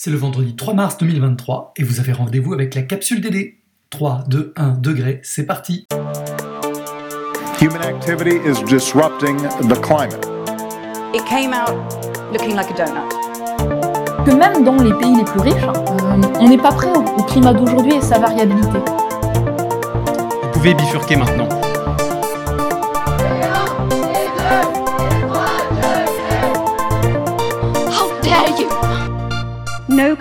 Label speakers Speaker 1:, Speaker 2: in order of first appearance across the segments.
Speaker 1: C'est le vendredi 3 mars 2023 et vous avez rendez-vous avec la capsule DD. 3, 2, 1 degré, c'est parti.
Speaker 2: Human activity is disrupting the climate.
Speaker 3: It came out looking like a donut.
Speaker 4: Que même dans les pays les plus riches, euh, on n'est pas prêt au, au climat d'aujourd'hui et sa variabilité.
Speaker 5: Vous pouvez bifurquer maintenant.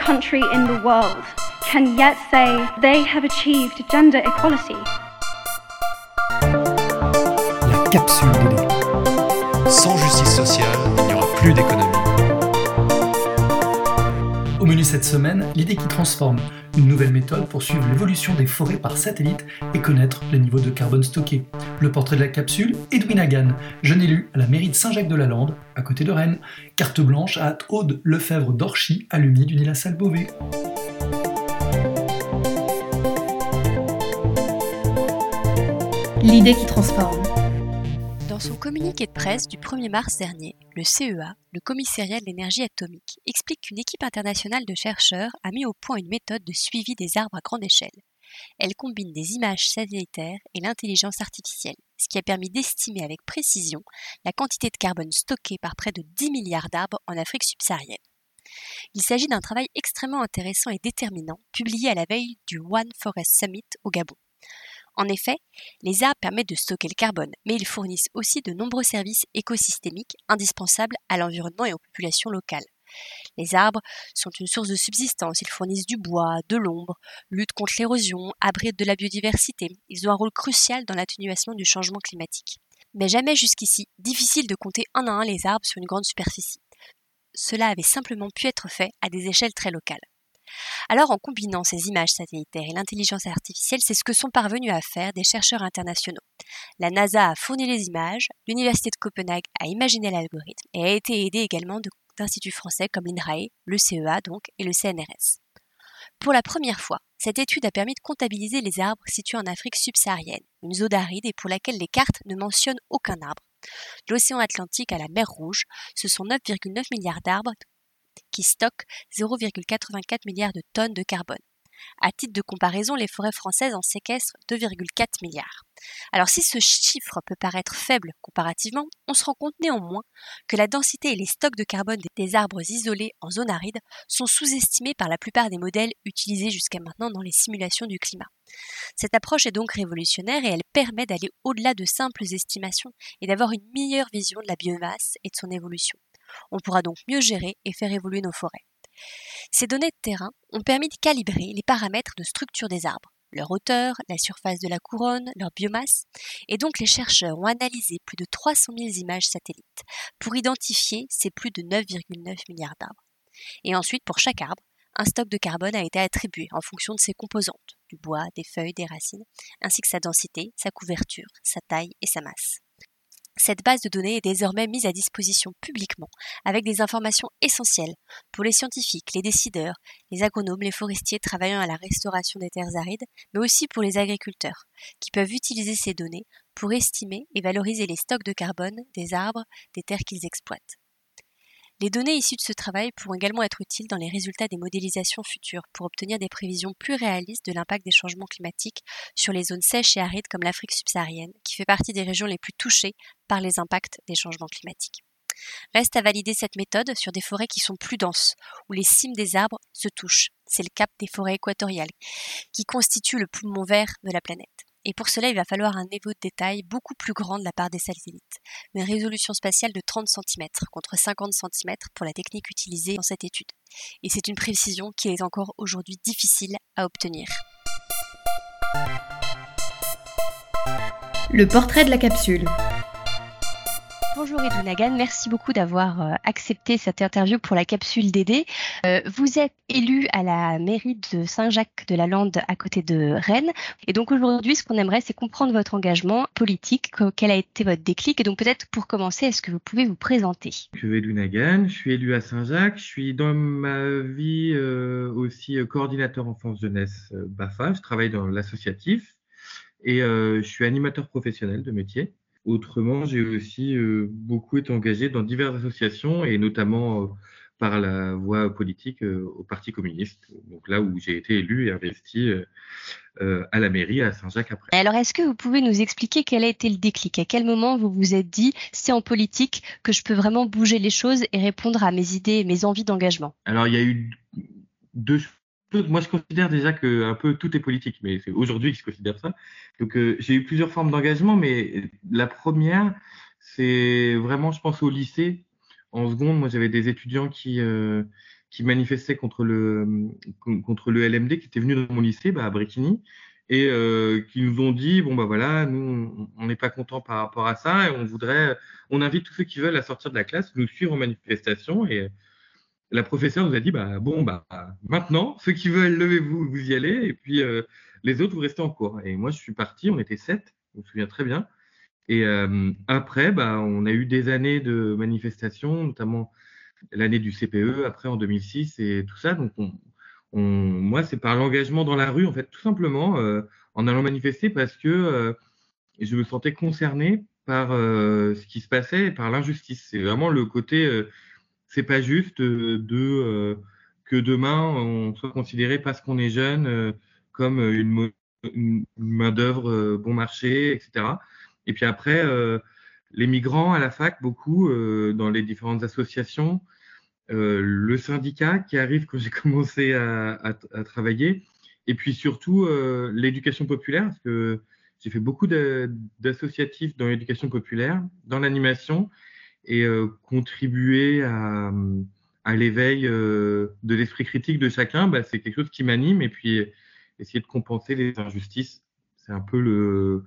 Speaker 6: Country in the world can yet say they have achieved gender equality.
Speaker 1: La capsule.
Speaker 5: Sans justice sociale, il n'y aura plus d'économie.
Speaker 1: Menu cette semaine, l'idée qui transforme, une nouvelle méthode pour suivre l'évolution des forêts par satellite et connaître les niveaux de carbone stockés. Le portrait de la capsule, Edwin Hagan, jeune élu à la mairie de Saint-Jacques-de-la-Lande, à côté de Rennes. Carte blanche à Aude Lefebvre d'Orchy, à l'Uni du Nil à Salle-Beauvais.
Speaker 4: L'idée qui transforme.
Speaker 7: Dans son communiqué de presse du 1er mars dernier, le CEA, le Commissariat de l'énergie atomique, explique qu'une équipe internationale de chercheurs a mis au point une méthode de suivi des arbres à grande échelle. Elle combine des images satellitaires et l'intelligence artificielle, ce qui a permis d'estimer avec précision la quantité de carbone stockée par près de 10 milliards d'arbres en Afrique subsaharienne. Il s'agit d'un travail extrêmement intéressant et déterminant, publié à la veille du One Forest Summit au Gabon. En effet, les arbres permettent de stocker le carbone, mais ils fournissent aussi de nombreux services écosystémiques indispensables à l'environnement et aux populations locales. Les arbres sont une source de subsistance, ils fournissent du bois, de l'ombre, luttent contre l'érosion, abritent de la biodiversité, ils ont un rôle crucial dans l'atténuation du changement climatique. Mais jamais jusqu'ici, difficile de compter un à un les arbres sur une grande superficie. Cela avait simplement pu être fait à des échelles très locales. Alors en combinant ces images satellitaires et l'intelligence artificielle, c'est ce que sont parvenus à faire des chercheurs internationaux. La NASA a fourni les images, l'Université de Copenhague a imaginé l'algorithme et a été aidée également d'instituts français comme l'INRAE, le CEA donc et le CNRS. Pour la première fois, cette étude a permis de comptabiliser les arbres situés en Afrique subsaharienne, une zone aride et pour laquelle les cartes ne mentionnent aucun arbre. L'océan Atlantique à la mer Rouge, ce sont 9,9 milliards d'arbres qui stockent 0,84 milliards de tonnes de carbone. À titre de comparaison, les forêts françaises en séquestrent 2,4 milliards. Alors si ce chiffre peut paraître faible comparativement, on se rend compte néanmoins que la densité et les stocks de carbone des arbres isolés en zone aride sont sous-estimés par la plupart des modèles utilisés jusqu'à maintenant dans les simulations du climat. Cette approche est donc révolutionnaire et elle permet d'aller au-delà de simples estimations et d'avoir une meilleure vision de la biomasse et de son évolution. On pourra donc mieux gérer et faire évoluer nos forêts. Ces données de terrain ont permis de calibrer les paramètres de structure des arbres, leur hauteur, la surface de la couronne, leur biomasse, et donc les chercheurs ont analysé plus de 300 000 images satellites pour identifier ces plus de 9,9 milliards d'arbres. Et ensuite, pour chaque arbre, un stock de carbone a été attribué en fonction de ses composantes, du bois, des feuilles, des racines, ainsi que sa densité, sa couverture, sa taille et sa masse. Cette base de données est désormais mise à disposition publiquement avec des informations essentielles pour les scientifiques, les décideurs, les agronomes, les forestiers travaillant à la restauration des terres arides, mais aussi pour les agriculteurs, qui peuvent utiliser ces données pour estimer et valoriser les stocks de carbone des arbres des terres qu'ils exploitent. Les données issues de ce travail pourront également être utiles dans les résultats des modélisations futures pour obtenir des prévisions plus réalistes de l'impact des changements climatiques sur les zones sèches et arides comme l'Afrique subsaharienne, qui fait partie des régions les plus touchées par les impacts des changements climatiques. Reste à valider cette méthode sur des forêts qui sont plus denses, où les cimes des arbres se touchent. C'est le cap des forêts équatoriales, qui constituent le poumon vert de la planète. Et pour cela, il va falloir un niveau de détail beaucoup plus grand de la part des satellites. Une résolution spatiale de 30 cm contre 50 cm pour la technique utilisée dans cette étude. Et c'est une précision qui est encore aujourd'hui difficile à obtenir.
Speaker 4: Le portrait de la capsule.
Speaker 8: Bonjour Edou Nagan, merci beaucoup d'avoir euh, accepté cette interview pour la capsule DD. Euh, vous êtes élu à la mairie de Saint-Jacques-de-la-Lande à côté de Rennes. Et donc aujourd'hui, ce qu'on aimerait, c'est comprendre votre engagement politique, quel a été votre déclic. Et donc peut-être pour commencer, est-ce que vous pouvez vous présenter?
Speaker 9: Je suis Edou Nagan, je suis élu à Saint-Jacques. Je suis dans ma vie euh, aussi coordinateur enfance-jeunesse BAFA. Je travaille dans l'associatif et je suis animateur professionnel de métier. Autrement, j'ai aussi euh, beaucoup été engagé dans diverses associations et notamment euh, par la voie politique au Parti communiste. Donc là où j'ai été élu et investi à la mairie à Saint-Jacques après.
Speaker 8: Alors est-ce que vous pouvez nous expliquer quel a été le déclic? À quel moment vous vous êtes dit c'est en politique que je peux vraiment bouger les choses et répondre à mes idées et mes envies d'engagement?
Speaker 9: Alors il y a eu deux moi, je considère déjà que un peu tout est politique, mais c'est aujourd'hui que je considère ça. Donc, euh, j'ai eu plusieurs formes d'engagement, mais la première, c'est vraiment, je pense, au lycée. En seconde, moi, j'avais des étudiants qui euh, qui manifestaient contre le contre le LMD, qui étaient venus dans mon lycée, bah, à Bréquigny, et euh, qui nous ont dit bon bah voilà, nous, on n'est pas content par rapport à ça, et on voudrait, on invite tous ceux qui veulent à sortir de la classe, nous suivre en manifestation et la professeure nous a dit bah bon bah maintenant ceux qui veulent levez-vous vous y allez et puis euh, les autres vous restez en cours. Et moi je suis parti on était sept je me souviens très bien. Et euh, après bah on a eu des années de manifestations notamment l'année du CPE après en 2006 et tout ça. Donc on, moi c'est par l'engagement dans la rue en fait tout simplement euh, en allant manifester parce que je me sentais concerné par ce qui se passait et par l'injustice. C'est vraiment le côté c'est pas juste euh, de euh, que demain on soit considéré parce qu'on est jeune euh, comme une, main d'œuvre bon marché, etc. Et puis après, les migrants à la fac, beaucoup dans les différentes associations, le syndicat qui arrive quand j'ai commencé à, à, travailler, et puis surtout l'éducation populaire, parce que j'ai fait beaucoup d'associatifs dans l'éducation populaire, dans l'animation, et euh, contribuer à, l'éveil euh, de l'esprit critique de chacun, bah, c'est quelque chose qui m'anime. Et puis, essayer de compenser les injustices, c'est un peu le,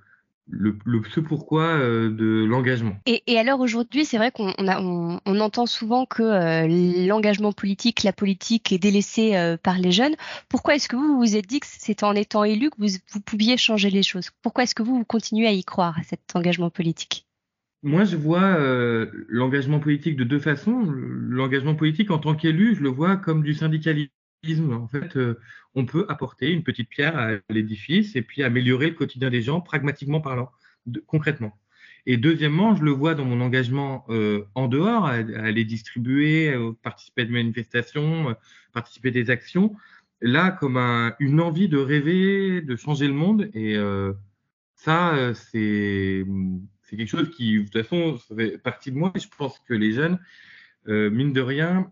Speaker 9: ce pourquoi euh, de l'engagement.
Speaker 8: Et, alors aujourd'hui, c'est vrai qu'on on, on, entend souvent que l'engagement politique, la politique est délaissée par les jeunes. Pourquoi est-ce que vous vous êtes dit que c'est en étant élu que vous, vous pouviez changer les choses? Pourquoi est-ce que vous, vous continuez à y croire, à cet engagement politique?
Speaker 9: Moi, je vois euh, l'engagement politique de deux façons. L'engagement politique en tant qu'élu, je le vois comme du syndicalisme. En fait, euh, on peut apporter une petite pierre à l'édifice et puis améliorer le quotidien des gens, pragmatiquement parlant, concrètement. Et deuxièmement, je le vois dans mon engagement euh, en dehors, à, aller distribuer, participer à des manifestations, participer à des actions, là comme une envie de rêver, de changer le monde. Et ça, c'est c'est quelque chose qui, de toute façon, ça fait partie de moi. Et je pense que les jeunes, euh, mine de rien,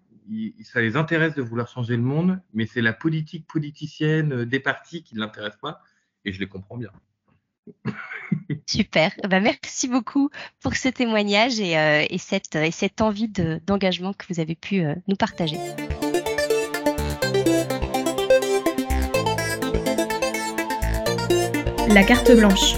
Speaker 9: ça les intéresse de vouloir changer le monde, mais c'est la politique politicienne euh, des partis qui ne l'intéresse pas. Et je les comprends bien.
Speaker 8: Super. Bah, merci beaucoup pour ce témoignage et, euh, cette, et cette, envie d'engagement que vous avez pu nous partager.
Speaker 4: La carte blanche.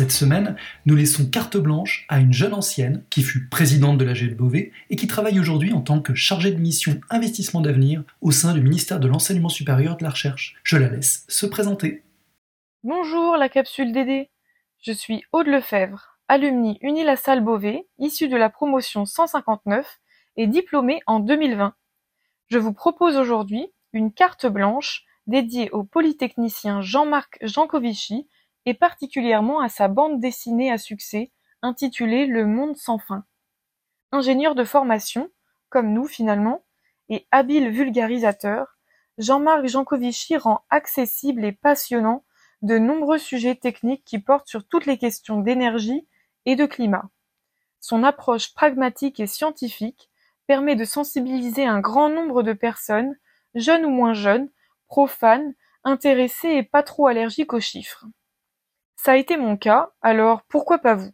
Speaker 1: Cette semaine, nous laissons carte blanche à une jeune ancienne qui fut présidente de la de Beauvais et qui travaille aujourd'hui en tant que chargée de mission investissement d'avenir au sein du ministère de l'Enseignement supérieur de la Recherche. Je la laisse se présenter.
Speaker 10: Bonjour la capsule DD. Je suis Aude Lefebvre, alumni Unilassal Beauvais, issue de la promotion 159 et diplômée en 2020. Je vous propose aujourd'hui une carte blanche dédiée au polytechnicien Jean-Marc Jancovici et particulièrement à sa bande dessinée à succès intitulée Le Monde sans fin. Ingénieur de formation, comme nous finalement, et habile vulgarisateur, Jean-Marc Jancovici rend accessible et passionnant de nombreux sujets techniques qui portent sur toutes les questions d'énergie et de climat. Son approche pragmatique et scientifique permet de sensibiliser un grand nombre de personnes, jeunes ou moins jeunes, profanes, intéressées et pas trop allergiques aux chiffres. Ça a été mon cas, alors pourquoi pas vous?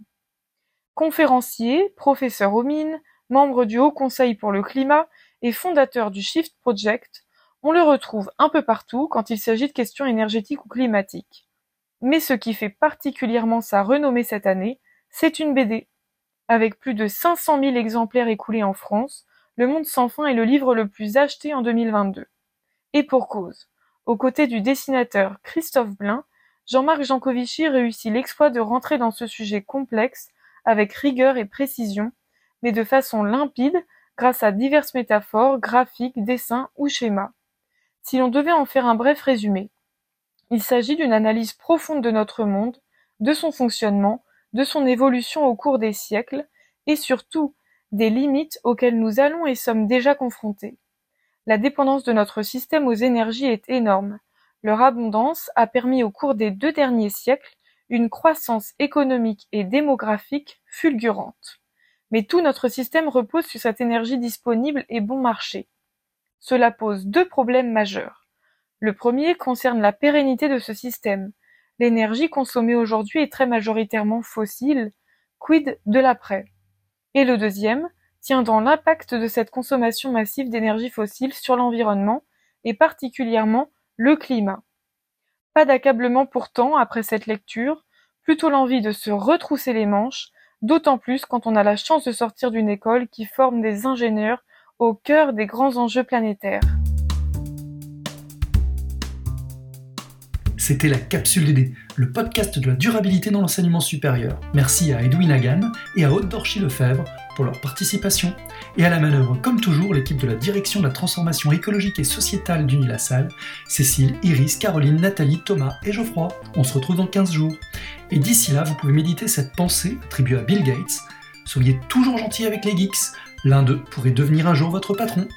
Speaker 10: Conférencier, professeur aux mines, membre du Haut Conseil pour le climat et fondateur du Shift Project, on le retrouve un peu partout quand il s'agit de questions énergétiques ou climatiques. Mais ce qui fait particulièrement sa renommée cette année, c'est une BD. Avec plus de 500 000 exemplaires écoulés en France, Le Monde sans fin est le livre le plus acheté en 2022. Et pour cause. Aux côtés du dessinateur Christophe Blain, Jean-Marc Jancovici réussit l'exploit de rentrer dans ce sujet complexe avec rigueur et précision, mais de façon limpide grâce à diverses métaphores, graphiques, dessins ou schémas. Si l'on devait en faire un bref résumé, il s'agit d'une analyse profonde de notre monde, de son fonctionnement, de son évolution au cours des siècles, et surtout des limites auxquelles nous allons et sommes déjà confrontés. La dépendance de notre système aux énergies est énorme. Leur abondance a permis au cours des deux derniers siècles une croissance économique et démographique fulgurante. Mais tout notre système repose sur cette énergie disponible et bon marché. Cela pose deux problèmes majeurs. Le premier concerne la pérennité de ce système. L'énergie consommée aujourd'hui est très majoritairement fossile, quid de l'après? Et le deuxième tient dans l'impact de cette consommation massive d'énergie fossile sur l'environnement et particulièrement le climat. Pas d'accablement pourtant après cette lecture, plutôt l'envie de se retrousser les manches, d'autant plus quand on a la chance de sortir d'une école qui forme des ingénieurs au cœur des grands enjeux planétaires.
Speaker 1: C'était la Capsule DD, le podcast de la durabilité dans l'enseignement supérieur. Merci à Edwin Hagan et à Haute Dorchy Lefebvre pour leur participation, et à la manœuvre, comme toujours, l'équipe de la direction de la transformation écologique et sociétale d'Unilassal, Cécile, Iris, Caroline, Nathalie, Thomas et Geoffroy. On se retrouve dans 15 jours. Et d'ici là, vous pouvez méditer cette pensée attribuée à Bill Gates. Soyez toujours gentil avec les geeks, l'un d'eux pourrait devenir un jour votre patron.